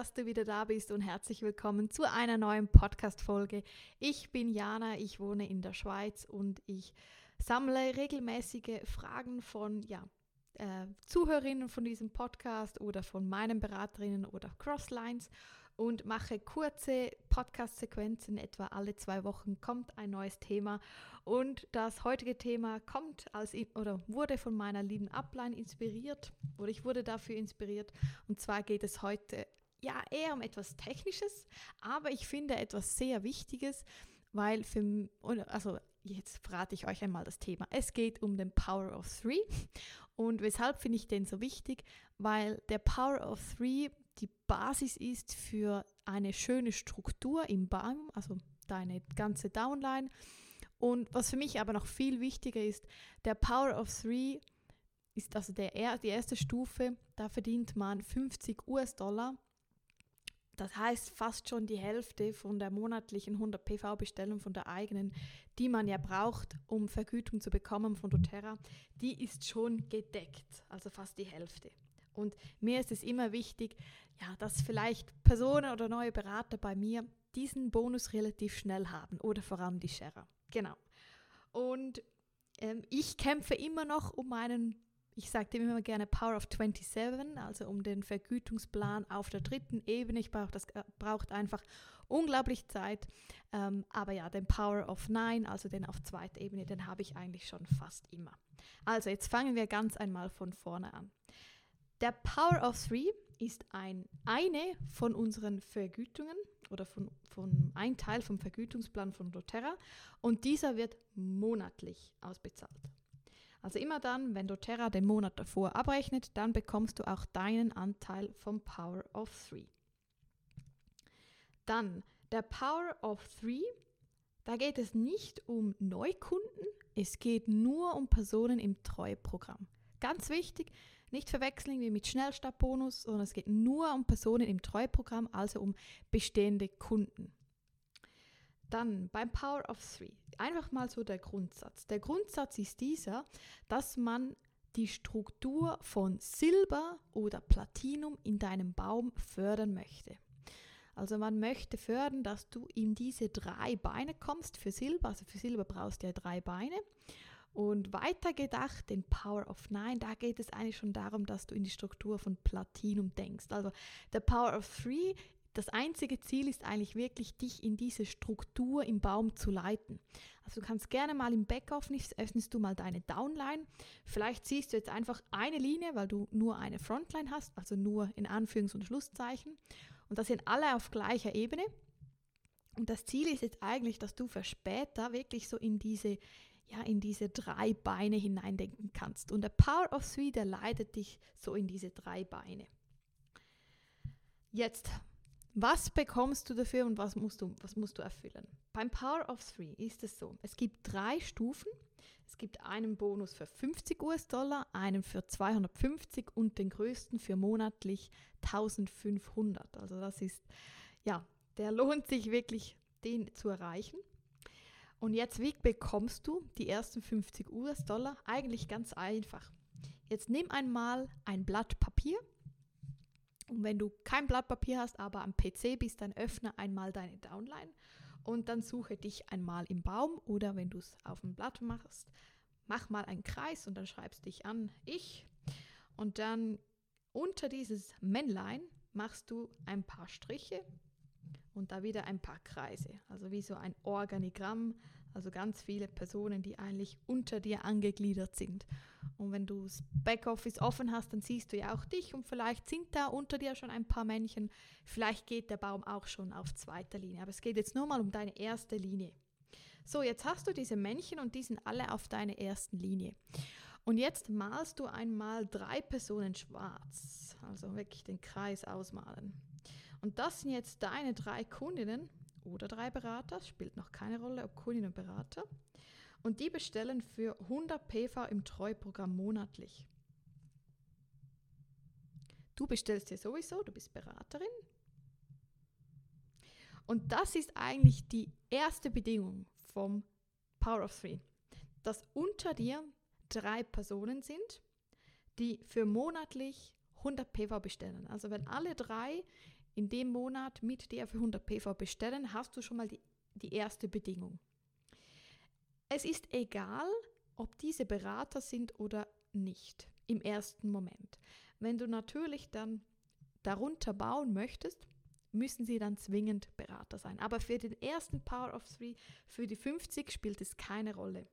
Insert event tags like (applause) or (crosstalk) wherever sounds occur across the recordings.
Dass du wieder da bist und herzlich willkommen zu einer neuen Podcast-Folge. Ich bin Jana, ich wohne in der Schweiz und ich sammle regelmäßige Fragen von ja, äh, Zuhörerinnen von diesem Podcast oder von meinen Beraterinnen oder Crosslines und mache kurze Podcast-Sequenzen. Etwa alle zwei Wochen kommt ein neues Thema. Und das heutige Thema kommt als oder wurde von meiner lieben Upline inspiriert oder ich wurde dafür inspiriert. Und zwar geht es heute ja eher um etwas Technisches, aber ich finde etwas sehr Wichtiges, weil für also jetzt verrate ich euch einmal das Thema. Es geht um den Power of Three. Und weshalb finde ich den so wichtig? Weil der Power of Three die Basis ist für eine schöne Struktur im Baum, also deine ganze Downline. Und was für mich aber noch viel wichtiger ist, der Power of Three ist also der, die erste Stufe, da verdient man 50 US-Dollar. Das heißt fast schon die Hälfte von der monatlichen 100 PV-Bestellung von der eigenen, die man ja braucht, um Vergütung zu bekommen von doTERRA, die ist schon gedeckt, also fast die Hälfte. Und mir ist es immer wichtig, ja, dass vielleicht Personen oder neue Berater bei mir diesen Bonus relativ schnell haben oder vor allem die Sharer. Genau. Und ähm, ich kämpfe immer noch um meinen, ich sage dem immer gerne Power of 27, also um den Vergütungsplan auf der dritten Ebene. Ich brauche das äh, braucht einfach unglaublich Zeit. Ähm, aber ja, den Power of 9, also den auf zweiter Ebene, den habe ich eigentlich schon fast immer. Also jetzt fangen wir ganz einmal von vorne an. Der Power of Three ist ein, eine von unseren Vergütungen oder von, von ein Teil vom Vergütungsplan von doTERRA und dieser wird monatlich ausbezahlt. Also immer dann, wenn doTERRA den Monat davor abrechnet, dann bekommst du auch deinen Anteil vom Power of Three. Dann der Power of Three, da geht es nicht um Neukunden, es geht nur um Personen im Treueprogramm. Ganz wichtig, nicht verwechseln wie mit Schnellstartbonus, sondern es geht nur um Personen im Treuprogramm, also um bestehende Kunden. Dann beim Power of Three. Einfach mal so der Grundsatz. Der Grundsatz ist dieser, dass man die Struktur von Silber oder Platinum in deinem Baum fördern möchte. Also man möchte fördern, dass du in diese drei Beine kommst für Silber. Also für Silber brauchst du ja drei Beine. Und weiter gedacht, den Power of Nine, da geht es eigentlich schon darum, dass du in die Struktur von Platinum denkst. Also der Power of Three, das einzige Ziel ist eigentlich wirklich, dich in diese Struktur im Baum zu leiten. Also du kannst gerne mal im Backoffice öffnest du mal deine Downline. Vielleicht siehst du jetzt einfach eine Linie, weil du nur eine Frontline hast, also nur in Anführungs- und Schlusszeichen. Und das sind alle auf gleicher Ebene. Und das Ziel ist jetzt eigentlich, dass du für später wirklich so in diese ja, in diese drei Beine hineindenken kannst. Und der Power of Three, der leitet dich so in diese drei Beine. Jetzt, was bekommst du dafür und was musst du, was musst du erfüllen? Beim Power of Three ist es so, es gibt drei Stufen. Es gibt einen Bonus für 50 US-Dollar, einen für 250 und den größten für monatlich 1500. Also das ist, ja, der (laughs) lohnt sich wirklich, den zu erreichen. Und jetzt, wie bekommst du die ersten 50 US-Dollar? Eigentlich ganz einfach. Jetzt nimm einmal ein Blatt Papier. Und wenn du kein Blatt Papier hast, aber am PC bist, dann öffne einmal deine Downline und dann suche dich einmal im Baum oder wenn du es auf dem Blatt machst, mach mal einen Kreis und dann schreibst dich an ich. Und dann unter dieses Männlein machst du ein paar Striche und da wieder ein paar Kreise, also wie so ein Organigramm, also ganz viele Personen, die eigentlich unter dir angegliedert sind. Und wenn du das Backoffice offen hast, dann siehst du ja auch dich und vielleicht sind da unter dir schon ein paar Männchen. Vielleicht geht der Baum auch schon auf zweiter Linie, aber es geht jetzt nur mal um deine erste Linie. So, jetzt hast du diese Männchen und die sind alle auf deiner ersten Linie. Und jetzt malst du einmal drei Personen schwarz, also wirklich den Kreis ausmalen. Und das sind jetzt deine drei Kundinnen oder drei Berater, spielt noch keine Rolle, ob Kundin oder Berater. Und die bestellen für 100 PV im Treuprogramm monatlich. Du bestellst dir sowieso, du bist Beraterin. Und das ist eigentlich die erste Bedingung vom Power of Three, dass unter dir drei Personen sind, die für monatlich 100 PV bestellen. Also wenn alle drei in dem Monat mit dir für 100 PV bestellen, hast du schon mal die, die erste Bedingung. Es ist egal, ob diese Berater sind oder nicht im ersten Moment. Wenn du natürlich dann darunter bauen möchtest, müssen sie dann zwingend Berater sein. Aber für den ersten Power of Three, für die 50 spielt es keine Rolle.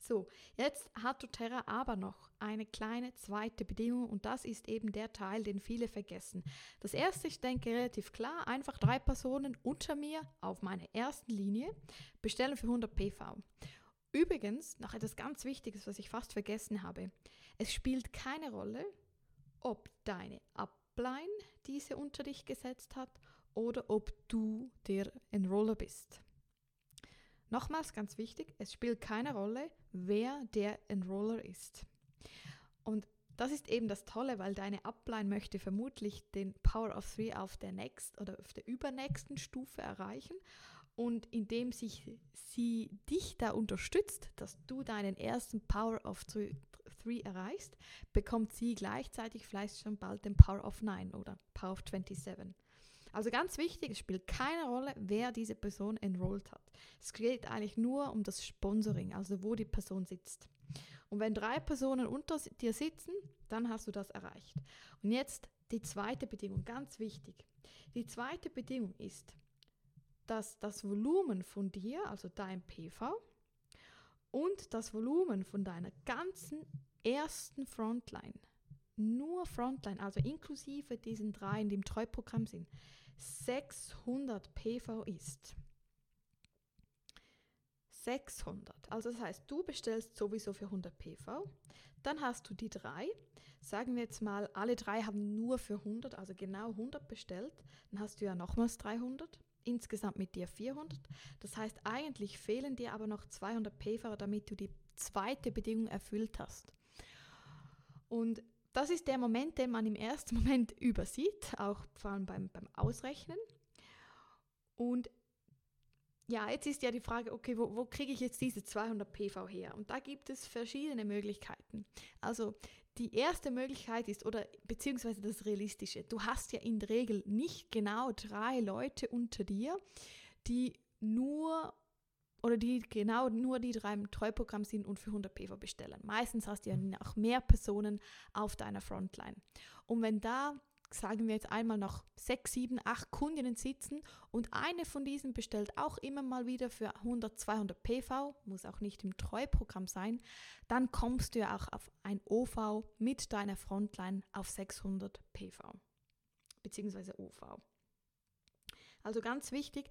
So, jetzt hat doTERRA aber noch eine kleine zweite Bedingung und das ist eben der Teil, den viele vergessen. Das erste, ich denke relativ klar, einfach drei Personen unter mir auf meiner ersten Linie bestellen für 100 PV. Übrigens, noch etwas ganz Wichtiges, was ich fast vergessen habe. Es spielt keine Rolle, ob deine Upline diese unter dich gesetzt hat oder ob du der Enroller bist. Nochmals ganz wichtig, es spielt keine Rolle, wer der Enroller ist. Und das ist eben das Tolle, weil deine Upline möchte vermutlich den Power of Three auf der nächsten oder auf der übernächsten Stufe erreichen. Und indem sich sie dich da unterstützt, dass du deinen ersten Power of Three, erreichst, bekommt sie gleichzeitig vielleicht schon bald den Power of 9 oder Power of 27. Also ganz wichtig, es spielt keine Rolle, wer diese Person enrollt hat. Es geht eigentlich nur um das Sponsoring, also wo die Person sitzt. Und wenn drei Personen unter dir sitzen, dann hast du das erreicht. Und jetzt die zweite Bedingung, ganz wichtig. Die zweite Bedingung ist, dass das Volumen von dir, also dein PV, und das Volumen von deiner ganzen ersten Frontline, nur Frontline, also inklusive diesen drei, die im Treuprogramm sind, 600 PV ist. 600. Also das heißt, du bestellst sowieso für 100 PV. Dann hast du die drei. Sagen wir jetzt mal, alle drei haben nur für 100, also genau 100 bestellt. Dann hast du ja nochmals 300. Insgesamt mit dir 400. Das heißt, eigentlich fehlen dir aber noch 200 PV, damit du die zweite Bedingung erfüllt hast. Und das ist der Moment, den man im ersten Moment (laughs) übersieht, auch vor allem beim, beim Ausrechnen. Und ja, jetzt ist ja die Frage, okay, wo, wo kriege ich jetzt diese 200 PV her? Und da gibt es verschiedene Möglichkeiten. Also die erste Möglichkeit ist, oder beziehungsweise das Realistische, du hast ja in der Regel nicht genau drei Leute unter dir, die nur oder die genau nur die drei im Treuprogramm sind und für 100 PV bestellen. Meistens hast du ja noch mehr Personen auf deiner Frontline. Und wenn da, sagen wir jetzt einmal noch sechs, sieben, acht Kundinnen sitzen und eine von diesen bestellt auch immer mal wieder für 100, 200 PV, muss auch nicht im Treuprogramm sein, dann kommst du ja auch auf ein OV mit deiner Frontline auf 600 PV, beziehungsweise OV. Also ganz wichtig,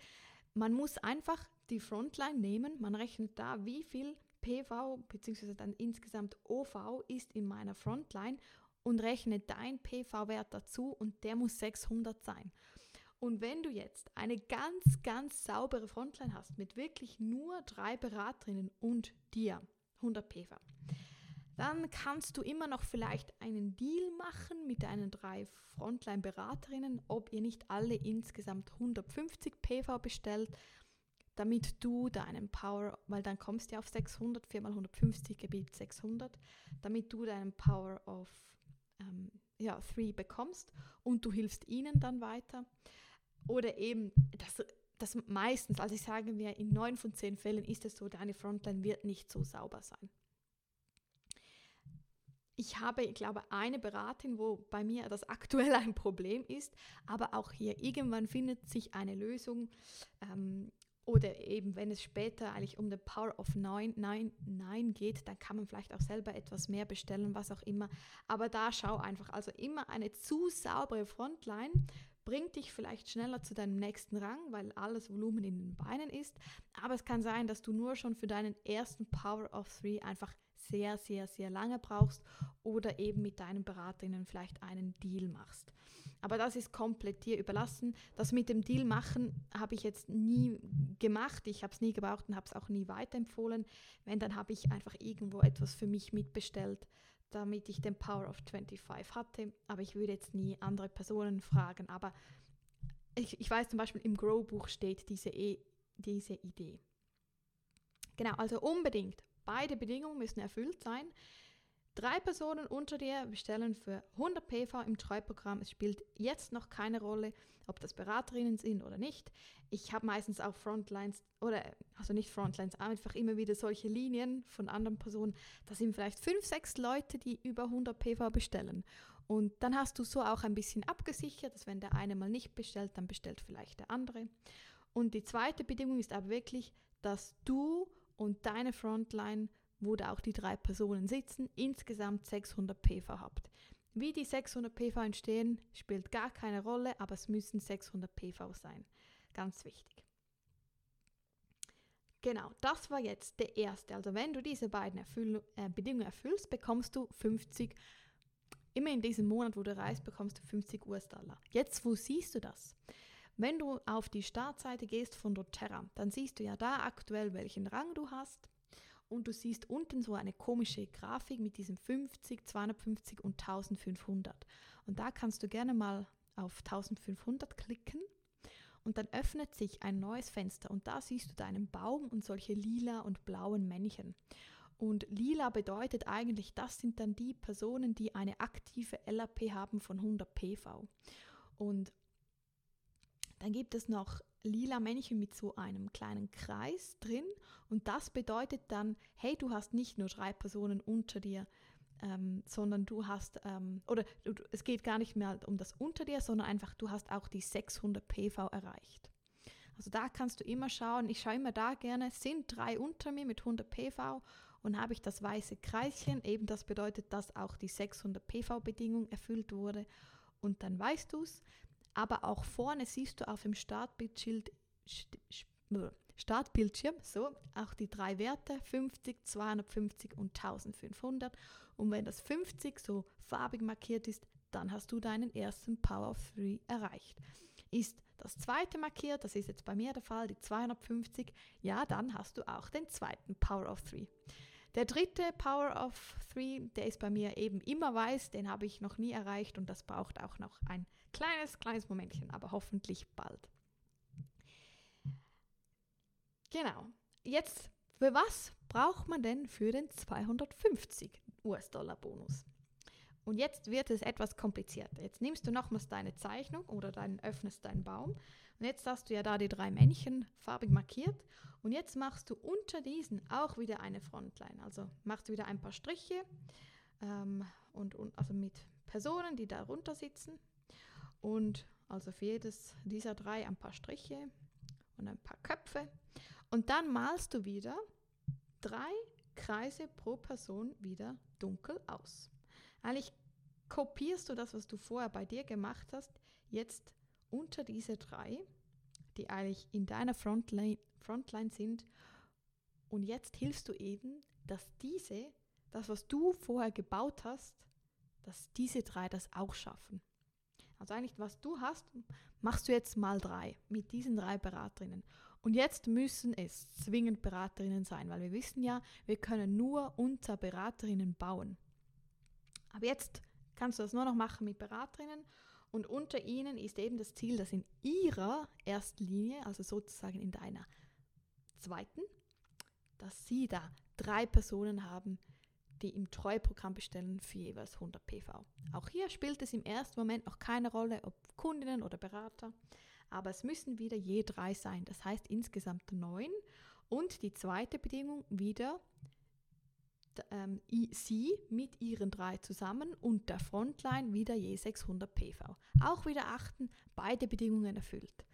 man muss einfach die Frontline nehmen, man rechnet da, wie viel PV bzw. dann insgesamt OV ist in meiner Frontline und rechnet dein PV-Wert dazu und der muss 600 sein. Und wenn du jetzt eine ganz, ganz saubere Frontline hast mit wirklich nur drei Beraterinnen und dir, 100 PV, dann kannst du immer noch vielleicht einen Deal machen mit deinen drei Frontline-Beraterinnen, ob ihr nicht alle insgesamt 150 PV bestellt, damit du deinen Power, weil dann kommst du auf 600, 4 mal 150 gibt 600, damit du deinen Power of ähm, ja, 3 bekommst und du hilfst ihnen dann weiter. Oder eben, das, das meistens, also ich sage mir, in 9 von 10 Fällen ist es so, deine Frontline wird nicht so sauber sein. Ich habe, ich glaube, eine Beratin, wo bei mir das (laughs) aktuell ein Problem ist, aber auch hier irgendwann findet sich eine Lösung. Ähm, oder eben, wenn es später eigentlich um den Power of 9, 9, 9 geht, dann kann man vielleicht auch selber etwas mehr bestellen, was auch immer. Aber da schau einfach, also immer eine zu saubere Frontline bringt dich vielleicht schneller zu deinem nächsten Rang, weil alles Volumen in den Beinen ist. Aber es kann sein, dass du nur schon für deinen ersten Power of 3 einfach sehr, sehr, sehr lange brauchst oder eben mit deinen Beraterinnen vielleicht einen Deal machst. Aber das ist komplett dir überlassen. Das mit dem Deal machen habe ich jetzt nie gemacht. Ich habe es nie gebraucht und habe es auch nie weiterempfohlen. Wenn, dann habe ich einfach irgendwo etwas für mich mitbestellt, damit ich den Power of 25 hatte. Aber ich würde jetzt nie andere Personen fragen. Aber ich, ich weiß zum Beispiel, im Grow-Buch steht diese, e diese Idee. Genau, also unbedingt Beide Bedingungen müssen erfüllt sein. Drei Personen unter dir bestellen für 100 PV im Treuprogramm. Es spielt jetzt noch keine Rolle, ob das Beraterinnen sind oder nicht. Ich habe meistens auch Frontlines oder also nicht Frontlines, einfach immer wieder solche Linien von anderen Personen. Da sind vielleicht fünf, sechs Leute, die über 100 PV bestellen. Und dann hast du so auch ein bisschen abgesichert, dass wenn der eine mal nicht bestellt, dann bestellt vielleicht der andere. Und die zweite Bedingung ist aber wirklich, dass du und deine Frontline wo da auch die drei Personen sitzen, insgesamt 600 PV habt. Wie die 600 PV entstehen, spielt gar keine Rolle, aber es müssen 600 PV sein. Ganz wichtig. Genau, das war jetzt der erste. Also wenn du diese beiden Erfüll äh, Bedingungen erfüllst, bekommst du 50, immer in diesem Monat, wo du reist, bekommst du 50 US-Dollar. Jetzt, wo siehst du das? Wenn du auf die Startseite gehst von doTERRA, dann siehst du ja da aktuell, welchen Rang du hast und du siehst unten so eine komische Grafik mit diesen 50, 250 und 1500. Und da kannst du gerne mal auf 1500 klicken und dann öffnet sich ein neues Fenster und da siehst du deinen Baum und solche lila und blauen Männchen. Und lila bedeutet eigentlich, das sind dann die Personen, die eine aktive LAP haben von 100 PV. Und dann gibt es noch lila Männchen mit so einem kleinen Kreis drin und das bedeutet dann, hey, du hast nicht nur drei Personen unter dir, ähm, sondern du hast, ähm, oder du, es geht gar nicht mehr um das unter dir, sondern einfach, du hast auch die 600 PV erreicht. Also da kannst du immer schauen, ich schaue immer da gerne, sind drei unter mir mit 100 PV und habe ich das weiße Kreischen, eben das bedeutet, dass auch die 600 PV-Bedingung erfüllt wurde und dann weißt du es. Aber auch vorne siehst du auf dem Startbildschirm, Startbildschirm so auch die drei Werte 50, 250 und 1500. Und wenn das 50 so farbig markiert ist, dann hast du deinen ersten Power of 3 erreicht. Ist das zweite markiert, das ist jetzt bei mir der Fall, die 250, ja, dann hast du auch den zweiten Power of 3. Der dritte Power of 3, der ist bei mir eben immer weiß, den habe ich noch nie erreicht und das braucht auch noch ein kleines, kleines Momentchen, aber hoffentlich bald. Genau. Jetzt, für was braucht man denn für den 250 US-Dollar Bonus? Und jetzt wird es etwas komplizierter. Jetzt nimmst du nochmals deine Zeichnung oder dann öffnest deinen Baum. Und jetzt hast du ja da die drei Männchen farbig markiert. Und jetzt machst du unter diesen auch wieder eine Frontline. Also machst du wieder ein paar Striche ähm, und, und also mit Personen, die darunter sitzen. Und also für jedes dieser drei ein paar Striche und ein paar Köpfe. Und dann malst du wieder drei Kreise pro Person wieder dunkel aus. Eigentlich kopierst du das, was du vorher bei dir gemacht hast, jetzt unter diese drei, die eigentlich in deiner Frontline, Frontline sind. Und jetzt hilfst du eben, dass diese, das, was du vorher gebaut hast, dass diese drei das auch schaffen. Also eigentlich, was du hast, machst du jetzt mal drei mit diesen drei Beraterinnen. Und jetzt müssen es zwingend Beraterinnen sein, weil wir wissen ja, wir können nur unter Beraterinnen bauen. Aber jetzt kannst du das nur noch machen mit Beraterinnen und unter ihnen ist eben das Ziel, dass in ihrer ersten Linie, also sozusagen in deiner zweiten, dass sie da drei Personen haben, die im Treuprogramm bestellen für jeweils 100 PV. Auch hier spielt es im ersten Moment noch keine Rolle, ob Kundinnen oder Berater, aber es müssen wieder je drei sein. Das heißt insgesamt neun. Und die zweite Bedingung wieder ähm, sie mit ihren drei zusammen und der Frontline wieder je 600 PV. Auch wieder achten, beide Bedingungen erfüllt.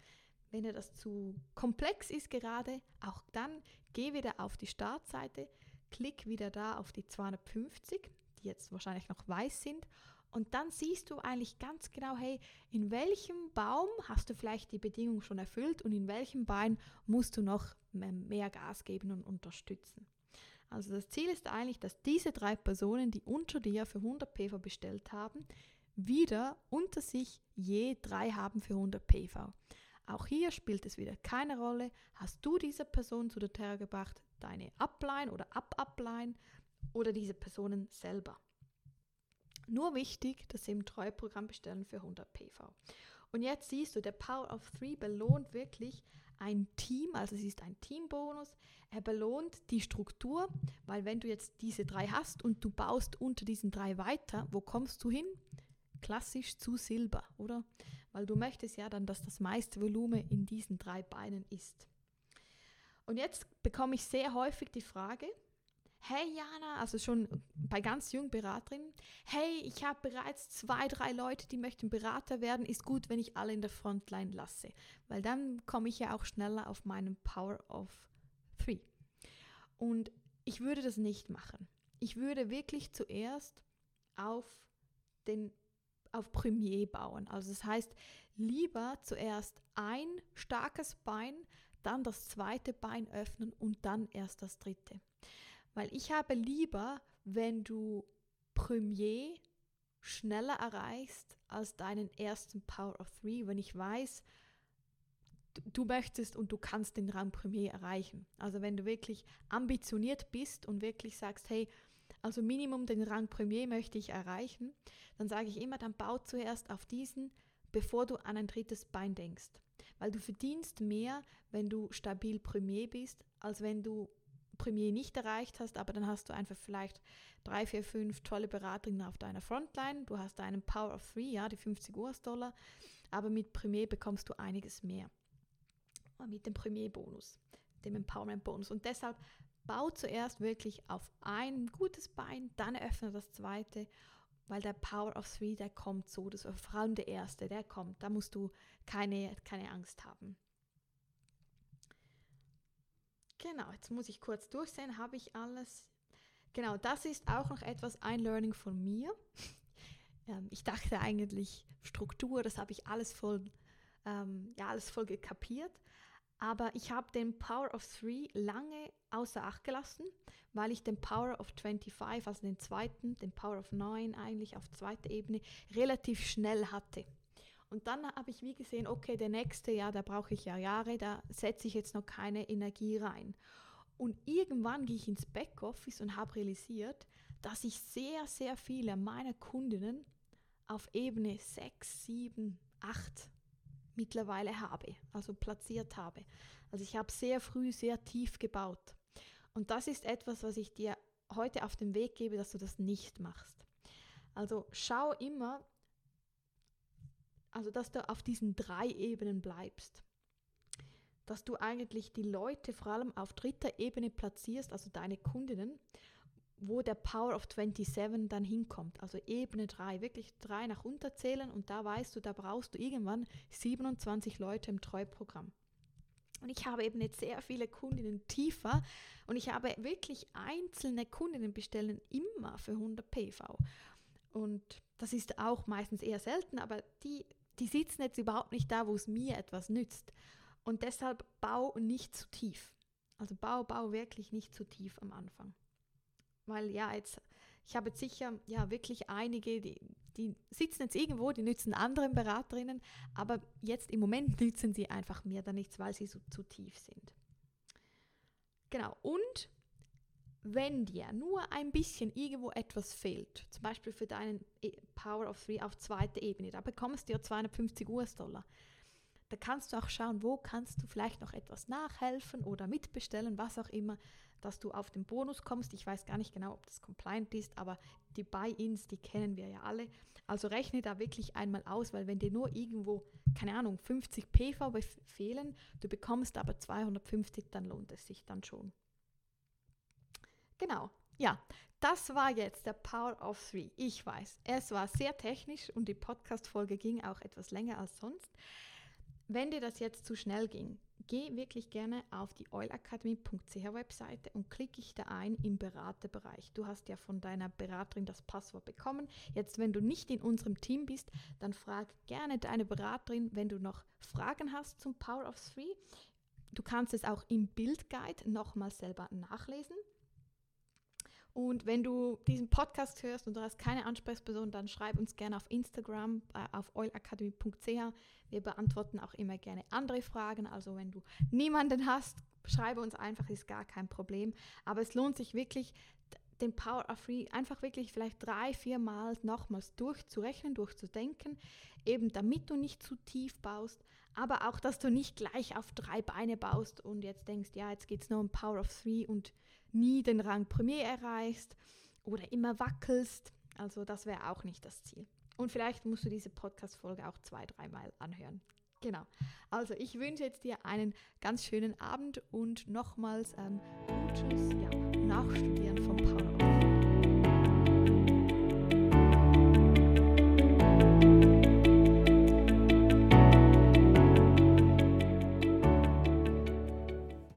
Wenn dir das zu komplex ist gerade, auch dann geh wieder auf die Startseite, klick wieder da auf die 250, die jetzt wahrscheinlich noch weiß sind. Und dann siehst du eigentlich ganz genau, hey, in welchem Baum hast du vielleicht die Bedingung schon erfüllt und in welchem Bein musst du noch mehr Gas geben und unterstützen. Also das Ziel ist eigentlich, dass diese drei Personen, die unter dir für 100 PV bestellt haben, wieder unter sich je drei haben für 100 PV. Auch hier spielt es wieder keine Rolle, hast du diese Person zu der Terra gebracht, deine Upline oder Up-Upline oder diese Personen selber. Nur wichtig, dass sie im Treuprogramm bestellen für 100 PV. Und jetzt siehst du, der Power of 3 belohnt wirklich ein Team, also es ist ein Teambonus. Er belohnt die Struktur, weil wenn du jetzt diese drei hast und du baust unter diesen drei weiter, wo kommst du hin? Klassisch zu Silber, oder? Weil du möchtest ja dann, dass das meiste Volumen in diesen drei Beinen ist. Und jetzt bekomme ich sehr häufig die Frage, hey Jana, also schon bei ganz jungen Beraterinnen, hey, ich habe bereits zwei, drei Leute, die möchten Berater werden, ist gut, wenn ich alle in der Frontline lasse, weil dann komme ich ja auch schneller auf meinen Power of Three. Und ich würde das nicht machen. Ich würde wirklich zuerst auf den auf Premier bauen. Also das heißt, lieber zuerst ein starkes Bein, dann das zweite Bein öffnen und dann erst das dritte. Weil ich habe lieber, wenn du Premier schneller erreichst als deinen ersten Power of Three, wenn ich weiß, du möchtest und du kannst den Rang Premier erreichen. Also wenn du wirklich ambitioniert bist und wirklich sagst, hey, also Minimum den Rang Premier möchte ich erreichen, dann sage ich immer, dann bau zuerst auf diesen, bevor du an ein drittes Bein denkst. Weil du verdienst mehr, wenn du stabil Premier bist, als wenn du Premier nicht erreicht hast, aber dann hast du einfach vielleicht drei, vier, fünf tolle Beraterinnen auf deiner Frontline. Du hast einen Power of Three, ja, die 50 US-Dollar, aber mit Premier bekommst du einiges mehr. Mit dem Premier-Bonus, dem Empowerment-Bonus. Und deshalb bau zuerst wirklich auf ein gutes Bein, dann öffne das zweite, weil der Power of Three, der kommt so, das, vor allem der erste, der kommt. Da musst du keine, keine Angst haben. Genau, jetzt muss ich kurz durchsehen, habe ich alles. Genau, das ist auch noch etwas ein Learning von mir. (laughs) ähm, ich dachte eigentlich Struktur, das habe ich alles voll, ähm, ja, alles voll gekapiert. Aber ich habe den Power of Three lange außer Acht gelassen, weil ich den Power of 25, also den zweiten, den Power of 9 eigentlich auf zweiter Ebene, relativ schnell hatte. Und dann habe ich wie gesehen, okay, der nächste, ja, da brauche ich ja Jahre, da setze ich jetzt noch keine Energie rein. Und irgendwann gehe ich ins Backoffice und habe realisiert, dass ich sehr, sehr viele meiner Kundinnen auf Ebene 6, 7, 8 mittlerweile habe, also platziert habe. Also ich habe sehr früh, sehr tief gebaut. Und das ist etwas, was ich dir heute auf den Weg gebe, dass du das nicht machst. Also schau immer, also dass du auf diesen drei Ebenen bleibst. Dass du eigentlich die Leute vor allem auf dritter Ebene platzierst, also deine Kundinnen, wo der Power of 27 dann hinkommt. Also Ebene 3, wirklich drei nach unten zählen und da weißt du, da brauchst du irgendwann 27 Leute im Treuprogramm. Und ich habe eben jetzt sehr viele Kundinnen tiefer und ich habe wirklich einzelne Kundinnen bestellen immer für 100 PV. Und das ist auch meistens eher selten, aber die die sitzen jetzt überhaupt nicht da, wo es mir etwas nützt. Und deshalb bau nicht zu tief. Also bau, bau wirklich nicht zu tief am Anfang. Weil ja, jetzt, ich habe jetzt sicher ja wirklich einige, die, die sitzen jetzt irgendwo, die nützen anderen Beraterinnen, aber jetzt im Moment (laughs) nützen sie einfach mir da nichts, weil sie so zu tief sind. Genau, und wenn dir nur ein bisschen irgendwo etwas fehlt, zum Beispiel für deinen e, Power of Three auf zweiter Ebene, da bekommst du ja 250 US-Dollar. Da kannst du auch schauen, wo kannst du vielleicht noch etwas nachhelfen oder mitbestellen, was auch immer, dass du auf den Bonus kommst. Ich weiß gar nicht genau, ob das compliant ist, aber die Buy-ins, die kennen wir ja alle. Also rechne da wirklich einmal aus, weil wenn dir nur irgendwo, keine Ahnung, 50 PV fehlen, du bekommst aber 250, dann lohnt es sich dann schon. Genau, ja, das war jetzt der Power of Three. Ich weiß, es war sehr technisch und die Podcast-Folge ging auch etwas länger als sonst. Wenn dir das jetzt zu schnell ging, geh wirklich gerne auf die oilacademy.ch Webseite und klicke ich da ein im Beraterbereich. Du hast ja von deiner Beraterin das Passwort bekommen. Jetzt, wenn du nicht in unserem Team bist, dann frag gerne deine Beraterin, wenn du noch Fragen hast zum Power of Three. Du kannst es auch im Bildguide nochmal selber nachlesen. Und wenn du diesen Podcast hörst und du hast keine Ansprechperson, dann schreib uns gerne auf Instagram äh, auf oilacademy.ch. Wir beantworten auch immer gerne andere Fragen. Also wenn du niemanden hast, schreibe uns einfach, ist gar kein Problem. Aber es lohnt sich wirklich, den Power of Free einfach wirklich vielleicht drei, vier Mal nochmals durchzurechnen, durchzudenken. eben damit du nicht zu tief baust, aber auch, dass du nicht gleich auf drei Beine baust und jetzt denkst, ja, jetzt geht es nur um Power of Three und nie den Rang Premier erreichst oder immer wackelst. Also das wäre auch nicht das Ziel. Und vielleicht musst du diese Podcast-Folge auch zwei, dreimal anhören. Genau. Also ich wünsche jetzt dir einen ganz schönen Abend und nochmals ähm, gutes ja, Nachstudieren